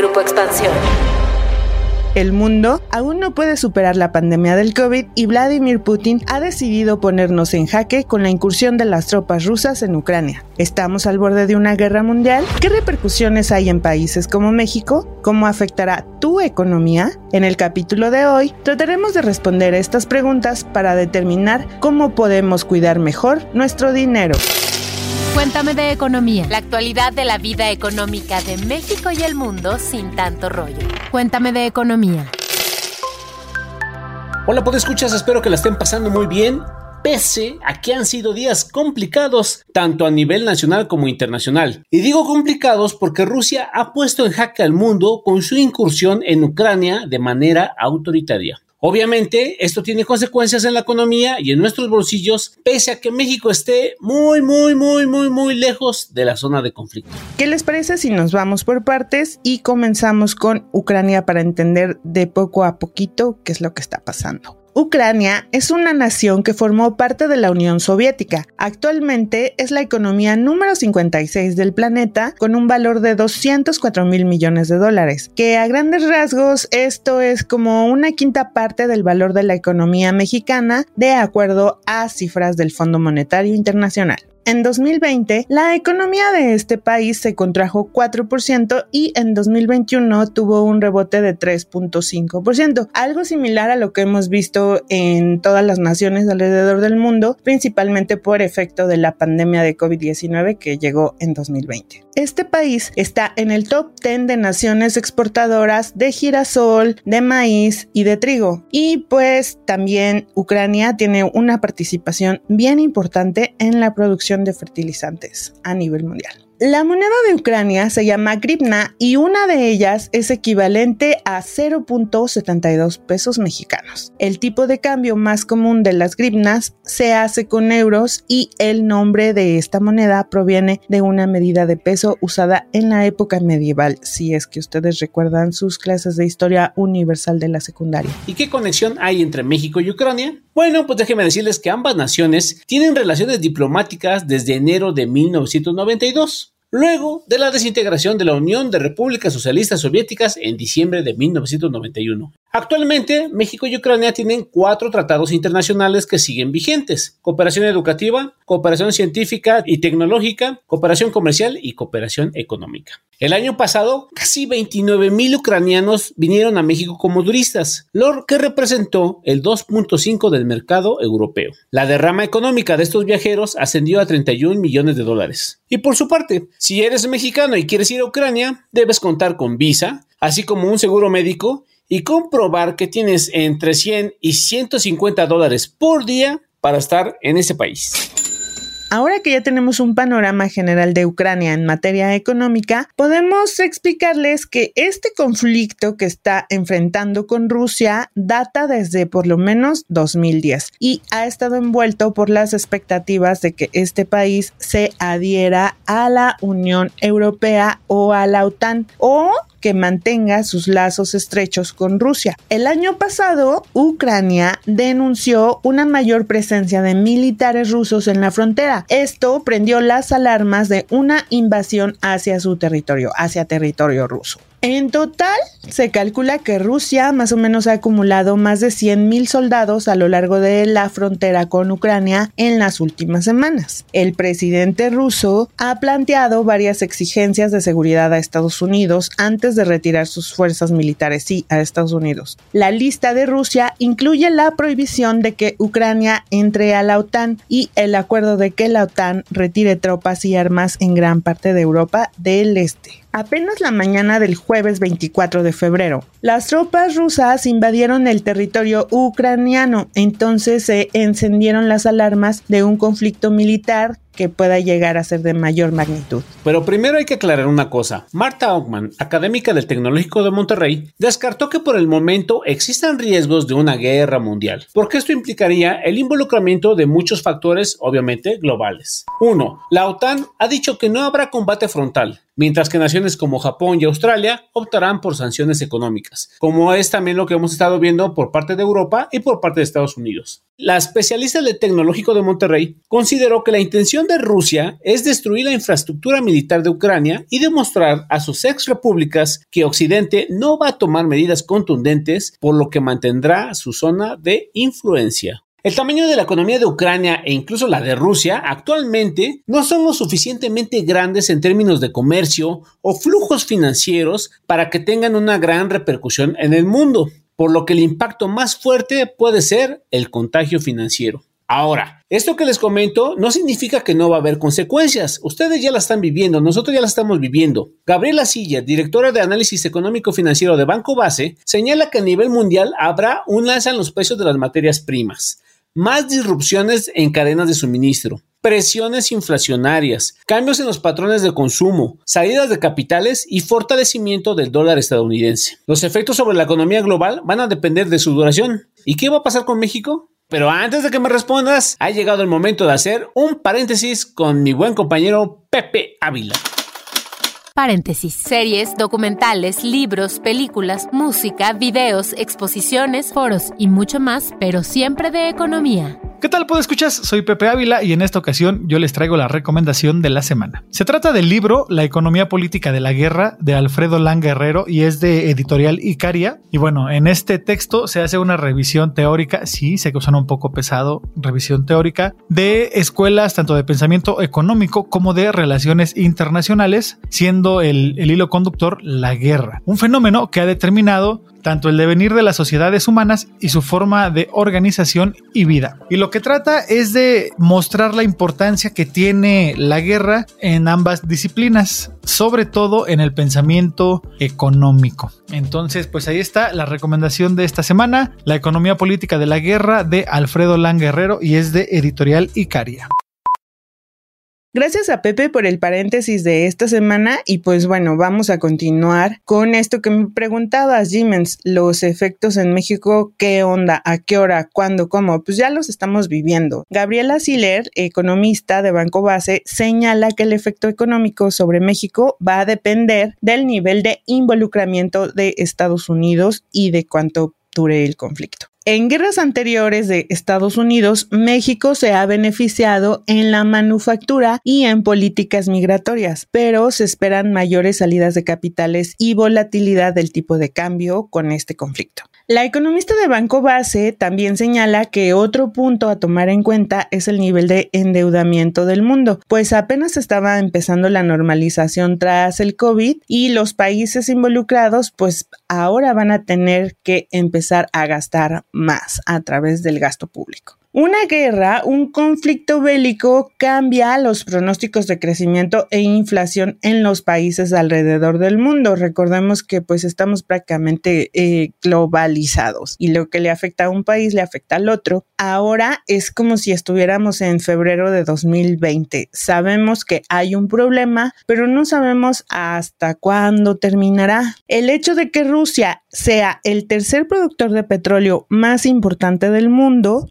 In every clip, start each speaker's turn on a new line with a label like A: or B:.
A: Grupo Expansión.
B: El mundo aún no puede superar la pandemia del COVID y Vladimir Putin ha decidido ponernos en jaque con la incursión de las tropas rusas en Ucrania. ¿Estamos al borde de una guerra mundial? ¿Qué repercusiones hay en países como México? ¿Cómo afectará tu economía? En el capítulo de hoy trataremos de responder estas preguntas para determinar cómo podemos cuidar mejor nuestro dinero.
A: Cuéntame de economía. La actualidad de la vida económica de México y el mundo sin tanto rollo. Cuéntame de economía.
C: Hola, ¿por escuchas? Espero que la estén pasando muy bien. Pese a que han sido días complicados tanto a nivel nacional como internacional. Y digo complicados porque Rusia ha puesto en jaque al mundo con su incursión en Ucrania de manera autoritaria. Obviamente, esto tiene consecuencias en la economía y en nuestros bolsillos, pese a que México esté muy, muy, muy, muy, muy lejos de la zona de conflicto.
B: ¿Qué les parece si nos vamos por partes y comenzamos con Ucrania para entender de poco a poquito qué es lo que está pasando? Ucrania es una nación que formó parte de la Unión Soviética. Actualmente es la economía número 56 del planeta con un valor de 204 mil millones de dólares, que a grandes rasgos esto es como una quinta parte del valor de la economía mexicana de acuerdo a cifras del Fondo Monetario Internacional. En 2020, la economía de este país se contrajo 4% y en 2021 tuvo un rebote de 3.5%, algo similar a lo que hemos visto en todas las naciones alrededor del mundo, principalmente por efecto de la pandemia de COVID-19 que llegó en 2020. Este país está en el top 10 de naciones exportadoras de girasol, de maíz y de trigo. Y pues también Ucrania tiene una participación bien importante en la producción de fertilizantes a nivel mundial. La moneda de Ucrania se llama grivna y una de ellas es equivalente a 0.72 pesos mexicanos. El tipo de cambio más común de las grivnas se hace con euros y el nombre de esta moneda proviene de una medida de peso usada en la época medieval, si es que ustedes recuerdan sus clases de historia universal de la secundaria.
C: ¿Y qué conexión hay entre México y Ucrania? Bueno, pues déjenme decirles que ambas naciones tienen relaciones diplomáticas desde enero de 1992 luego de la desintegración de la Unión de Repúblicas Socialistas Soviéticas en diciembre de 1991. Actualmente, México y Ucrania tienen cuatro tratados internacionales que siguen vigentes. Cooperación educativa, cooperación científica y tecnológica, cooperación comercial y cooperación económica. El año pasado, casi 29 mil ucranianos vinieron a México como turistas, lo que representó el 2.5 del mercado europeo. La derrama económica de estos viajeros ascendió a 31 millones de dólares. Y por su parte, si eres mexicano y quieres ir a Ucrania, debes contar con visa, así como un seguro médico y comprobar que tienes entre 100 y 150 dólares por día para estar en ese país.
B: Ahora que ya tenemos un panorama general de Ucrania en materia económica, podemos explicarles que este conflicto que está enfrentando con Rusia data desde por lo menos 2010 y ha estado envuelto por las expectativas de que este país se adhiera a la Unión Europea o a la OTAN que mantenga sus lazos estrechos con Rusia. El año pasado, Ucrania denunció una mayor presencia de militares rusos en la frontera. Esto prendió las alarmas de una invasión hacia su territorio, hacia territorio ruso. En total, se calcula que Rusia más o menos ha acumulado más de 100.000 soldados a lo largo de la frontera con Ucrania en las últimas semanas. El presidente ruso ha planteado varias exigencias de seguridad a Estados Unidos antes de retirar sus fuerzas militares, sí, a Estados Unidos. La lista de Rusia incluye la prohibición de que Ucrania entre a la OTAN y el acuerdo de que la OTAN retire tropas y armas en gran parte de Europa del Este. Apenas la mañana del jueves 24 de febrero, las tropas rusas invadieron el territorio ucraniano, entonces se encendieron las alarmas de un conflicto militar que pueda llegar a ser de mayor magnitud.
C: Pero primero hay que aclarar una cosa. Marta Ockman, académica del Tecnológico de Monterrey, descartó que por el momento existan riesgos de una guerra mundial, porque esto implicaría el involucramiento de muchos factores, obviamente, globales. 1. La OTAN ha dicho que no habrá combate frontal, mientras que naciones como Japón y Australia optarán por sanciones económicas, como es también lo que hemos estado viendo por parte de Europa y por parte de Estados Unidos. La especialista del Tecnológico de Monterrey consideró que la intención de Rusia es destruir la infraestructura militar de Ucrania y demostrar a sus ex repúblicas que Occidente no va a tomar medidas contundentes, por lo que mantendrá su zona de influencia. El tamaño de la economía de Ucrania e incluso la de Rusia actualmente no son lo suficientemente grandes en términos de comercio o flujos financieros para que tengan una gran repercusión en el mundo, por lo que el impacto más fuerte puede ser el contagio financiero. Ahora, esto que les comento no significa que no va a haber consecuencias. Ustedes ya la están viviendo, nosotros ya la estamos viviendo. Gabriela Silla, directora de análisis económico financiero de Banco Base, señala que a nivel mundial habrá un alza en los precios de las materias primas más disrupciones en cadenas de suministro, presiones inflacionarias, cambios en los patrones de consumo, salidas de capitales y fortalecimiento del dólar estadounidense. Los efectos sobre la economía global van a depender de su duración. ¿Y qué va a pasar con México? Pero antes de que me respondas, ha llegado el momento de hacer un paréntesis con mi buen compañero Pepe Ávila.
A: Paréntesis. Series, documentales, libros, películas, música, videos, exposiciones, foros y mucho más, pero siempre de economía.
D: ¿Qué tal, puedo escuchas? Soy Pepe Ávila y en esta ocasión yo les traigo la recomendación de la semana. Se trata del libro La economía política de la guerra de Alfredo Lang Guerrero y es de editorial Icaria. Y bueno, en este texto se hace una revisión teórica, sí, sé que suena un poco pesado, revisión teórica, de escuelas tanto de pensamiento económico como de relaciones internacionales, siendo el, el hilo conductor la guerra. Un fenómeno que ha determinado tanto el devenir de las sociedades humanas y su forma de organización y vida. Y lo que trata es de mostrar la importancia que tiene la guerra en ambas disciplinas, sobre todo en el pensamiento económico. Entonces, pues ahí está la recomendación de esta semana, La economía política de la guerra de Alfredo Lang Guerrero y es de editorial Icaria.
B: Gracias a Pepe por el paréntesis de esta semana y pues bueno, vamos a continuar con esto que me preguntabas, Jimens, los efectos en México, qué onda, a qué hora, cuándo, cómo, pues ya los estamos viviendo. Gabriela Siller, economista de Banco Base, señala que el efecto económico sobre México va a depender del nivel de involucramiento de Estados Unidos y de cuánto dure el conflicto. En guerras anteriores de Estados Unidos, México se ha beneficiado en la manufactura y en políticas migratorias, pero se esperan mayores salidas de capitales y volatilidad del tipo de cambio con este conflicto. La economista de Banco Base también señala que otro punto a tomar en cuenta es el nivel de endeudamiento del mundo, pues apenas estaba empezando la normalización tras el COVID y los países involucrados pues ahora van a tener que empezar a gastar más a través del gasto público. Una guerra, un conflicto bélico cambia los pronósticos de crecimiento e inflación en los países alrededor del mundo. Recordemos que pues estamos prácticamente eh, globalizados y lo que le afecta a un país le afecta al otro. Ahora es como si estuviéramos en febrero de 2020. Sabemos que hay un problema, pero no sabemos hasta cuándo terminará. El hecho de que Rusia sea el tercer productor de petróleo más importante del mundo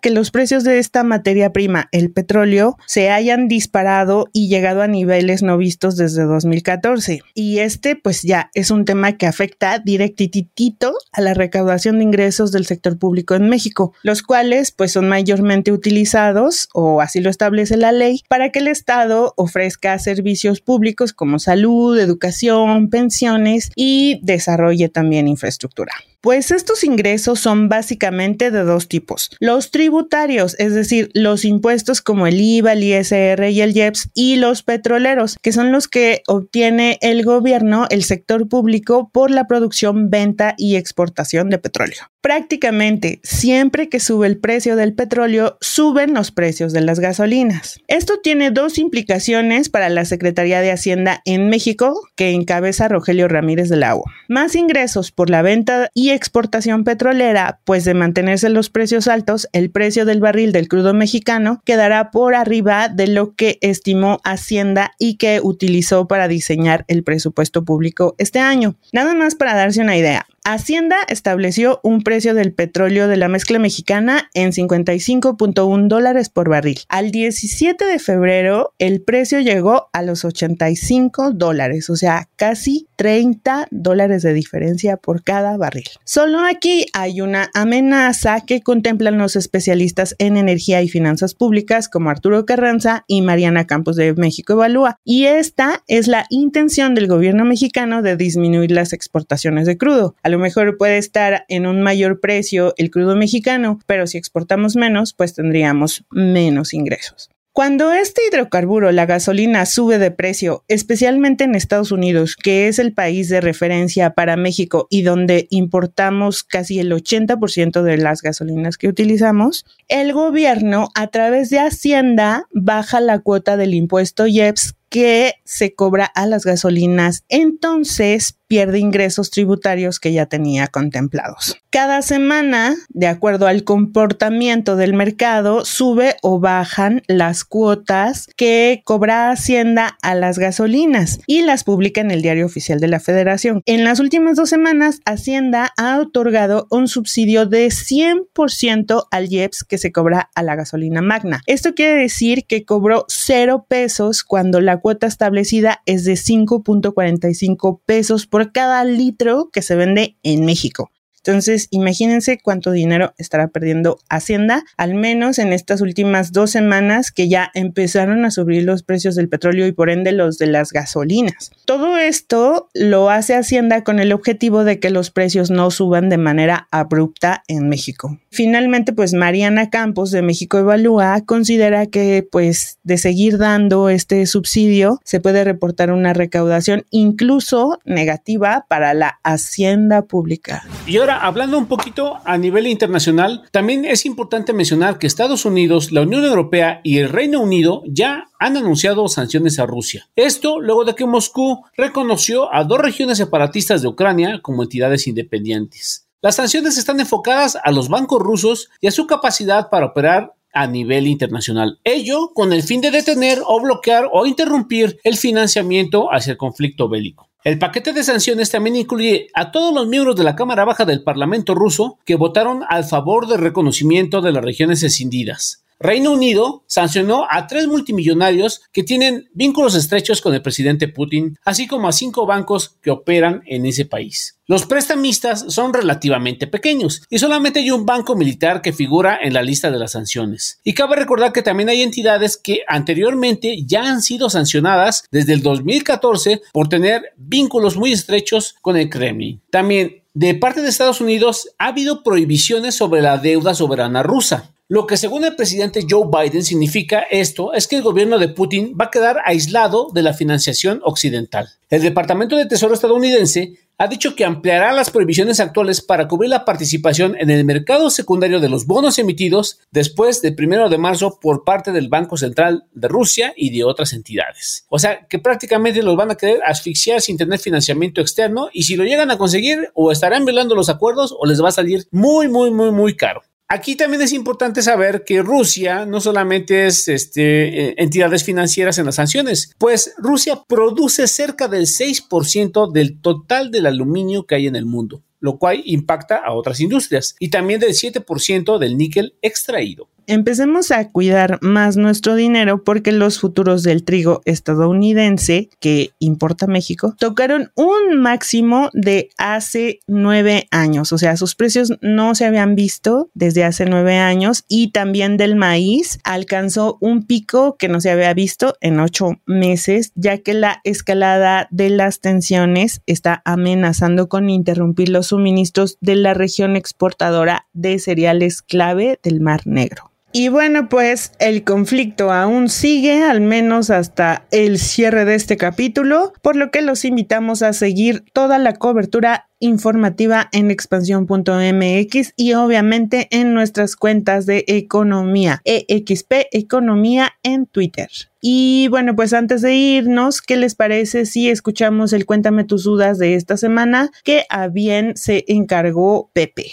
B: que los precios de esta materia prima, el petróleo, se hayan disparado y llegado a niveles no vistos desde 2014. Y este, pues ya es un tema que afecta directitito a la recaudación de ingresos del sector público en México, los cuales pues son mayormente utilizados, o así lo establece la ley, para que el Estado ofrezca servicios públicos como salud, educación, pensiones y desarrolle también infraestructura. Pues estos ingresos son básicamente de dos tipos. Los tributarios, es decir, los impuestos como el IVA, el ISR y el IEPS, y los petroleros, que son los que obtiene el gobierno, el sector público, por la producción, venta y exportación de petróleo. Prácticamente siempre que sube el precio del petróleo, suben los precios de las gasolinas. Esto tiene dos implicaciones para la Secretaría de Hacienda en México, que encabeza Rogelio Ramírez del Agua. Más ingresos por la venta y exportación petrolera, pues de mantenerse los precios altos, el precio del barril del crudo mexicano quedará por arriba de lo que estimó Hacienda y que utilizó para diseñar el presupuesto público este año. Nada más para darse una idea. Hacienda estableció un precio del petróleo de la mezcla mexicana en 55.1 dólares por barril. Al 17 de febrero, el precio llegó a los 85 dólares, o sea, casi 30 dólares de diferencia por cada barril. Solo aquí hay una amenaza que contemplan los especialistas en energía y finanzas públicas como Arturo Carranza y Mariana Campos de México Evalúa, y esta es la intención del gobierno mexicano de disminuir las exportaciones de crudo lo mejor puede estar en un mayor precio el crudo mexicano, pero si exportamos menos, pues tendríamos menos ingresos. Cuando este hidrocarburo, la gasolina, sube de precio, especialmente en Estados Unidos, que es el país de referencia para México y donde importamos casi el 80% de las gasolinas que utilizamos, el gobierno a través de Hacienda baja la cuota del impuesto IEPS que se cobra a las gasolinas. Entonces, pierde ingresos tributarios que ya tenía contemplados. Cada semana, de acuerdo al comportamiento del mercado, sube o bajan las cuotas que cobra Hacienda a las gasolinas y las publica en el Diario Oficial de la Federación. En las últimas dos semanas, Hacienda ha otorgado un subsidio de 100% al IEPS que se cobra a la gasolina magna. Esto quiere decir que cobró cero pesos cuando la cuota establecida es de 5.45 pesos por cada litro que se vende en México. Entonces, imagínense cuánto dinero estará perdiendo Hacienda, al menos en estas últimas dos semanas que ya empezaron a subir los precios del petróleo y por ende los de las gasolinas. Todo esto lo hace Hacienda con el objetivo de que los precios no suban de manera abrupta en México. Finalmente, pues Mariana Campos de México Evalúa considera que pues de seguir dando este subsidio se puede reportar una recaudación incluso negativa para la hacienda pública.
C: Y ahora hablando un poquito a nivel internacional, también es importante mencionar que Estados Unidos, la Unión Europea y el Reino Unido ya han anunciado sanciones a Rusia. Esto luego de que Moscú reconoció a dos regiones separatistas de Ucrania como entidades independientes. Las sanciones están enfocadas a los bancos rusos y a su capacidad para operar a nivel internacional. Ello con el fin de detener o bloquear o interrumpir el financiamiento hacia el conflicto bélico. El paquete de sanciones también incluye a todos los miembros de la Cámara Baja del Parlamento ruso que votaron al favor del reconocimiento de las regiones escindidas. Reino Unido sancionó a tres multimillonarios que tienen vínculos estrechos con el presidente Putin, así como a cinco bancos que operan en ese país. Los prestamistas son relativamente pequeños y solamente hay un banco militar que figura en la lista de las sanciones. Y cabe recordar que también hay entidades que anteriormente ya han sido sancionadas desde el 2014 por tener vínculos muy estrechos con el Kremlin. También de parte de Estados Unidos ha habido prohibiciones sobre la deuda soberana rusa. Lo que según el presidente Joe Biden significa esto es que el gobierno de Putin va a quedar aislado de la financiación occidental. El Departamento de Tesoro estadounidense ha dicho que ampliará las prohibiciones actuales para cubrir la participación en el mercado secundario de los bonos emitidos después del primero de marzo por parte del Banco Central de Rusia y de otras entidades. O sea que prácticamente los van a querer asfixiar sin tener financiamiento externo y si lo llegan a conseguir o estarán violando los acuerdos o les va a salir muy muy muy muy caro. Aquí también es importante saber que Rusia no solamente es este, eh, entidades financieras en las sanciones, pues Rusia produce cerca del 6% del total del aluminio que hay en el mundo, lo cual impacta a otras industrias, y también del 7% del níquel extraído
B: empecemos a cuidar más nuestro dinero porque los futuros del trigo estadounidense que importa México tocaron un máximo de hace nueve años. O sea, sus precios no se habían visto desde hace nueve años y también del maíz alcanzó un pico que no se había visto en ocho meses, ya que la escalada de las tensiones está amenazando con interrumpir los suministros de la región exportadora de cereales clave del Mar Negro. Y bueno, pues el conflicto aún sigue, al menos hasta el cierre de este capítulo, por lo que los invitamos a seguir toda la cobertura informativa en expansión.mx y obviamente en nuestras cuentas de economía, EXP Economía en Twitter. Y bueno, pues antes de irnos, ¿qué les parece si escuchamos el Cuéntame tus dudas de esta semana que a bien se encargó Pepe?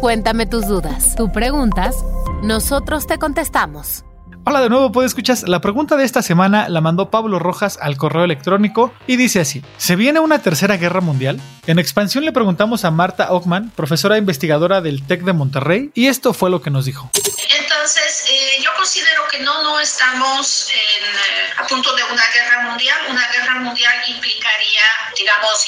A: Cuéntame tus dudas. Tú preguntas, nosotros te contestamos.
D: Hola de nuevo, ¿puedes escuchar? La pregunta de esta semana la mandó Pablo Rojas al correo electrónico y dice así: ¿Se viene una tercera guerra mundial? En expansión le preguntamos a Marta Ockman, profesora investigadora del TEC de Monterrey, y esto fue lo que nos dijo.
E: Entonces, eh, yo considero que no, no estamos en, eh, a punto de una guerra mundial. Una guerra mundial implicaría,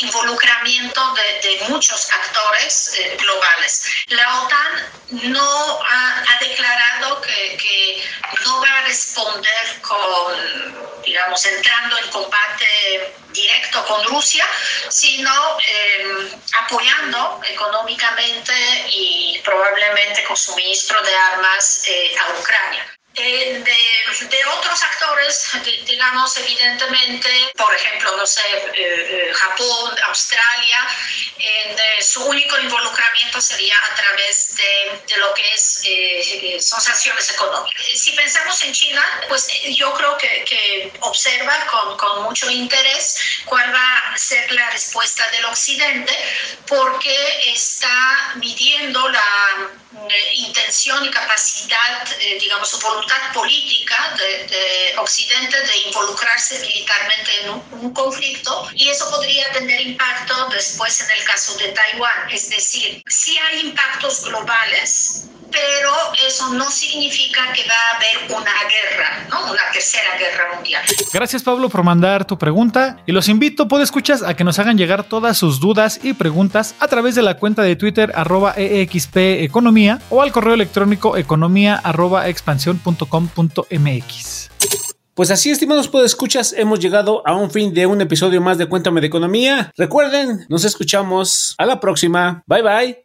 E: involucramiento de, muchos actores eh, globales. La OTAN no ha, declarado que, no va a responder con, digamos, entrando en combate directo con Rusia, sino eh, apoyando económicamente y probablemente con suministro de armas eh, a Ucrania. Eh, de, otros actores, digamos, evidentemente, por ejemplo, no sé, eh, eh, Japón, Australia, su único involucramiento sería a través de, de lo que es, son sanciones económicas. Si pensamos en China, pues yo creo que, que observa con, con, mucho interés cuál va a ser la respuesta del Occidente, porque está midiendo la intención y capacidad, digamos, su voluntad política de, de, Occidente de involucrarse militarmente en un, un, conflicto y eso podría tener impacto después en el caso de Taiwán. Es decir, si hay impactos globales, pero eso no significa que va a haber una guerra, ¿no? una tercera guerra mundial.
D: Gracias Pablo por mandar tu pregunta y los invito, puede escuchas, a que nos hagan llegar todas sus dudas y preguntas a través de la cuenta de Twitter arroba EXP Economía o al correo electrónico economía arroba expansión.com.mx.
C: Pues así, estimados escuchas, hemos llegado a un fin de un episodio más de Cuéntame de Economía. Recuerden, nos escuchamos a la próxima. Bye bye.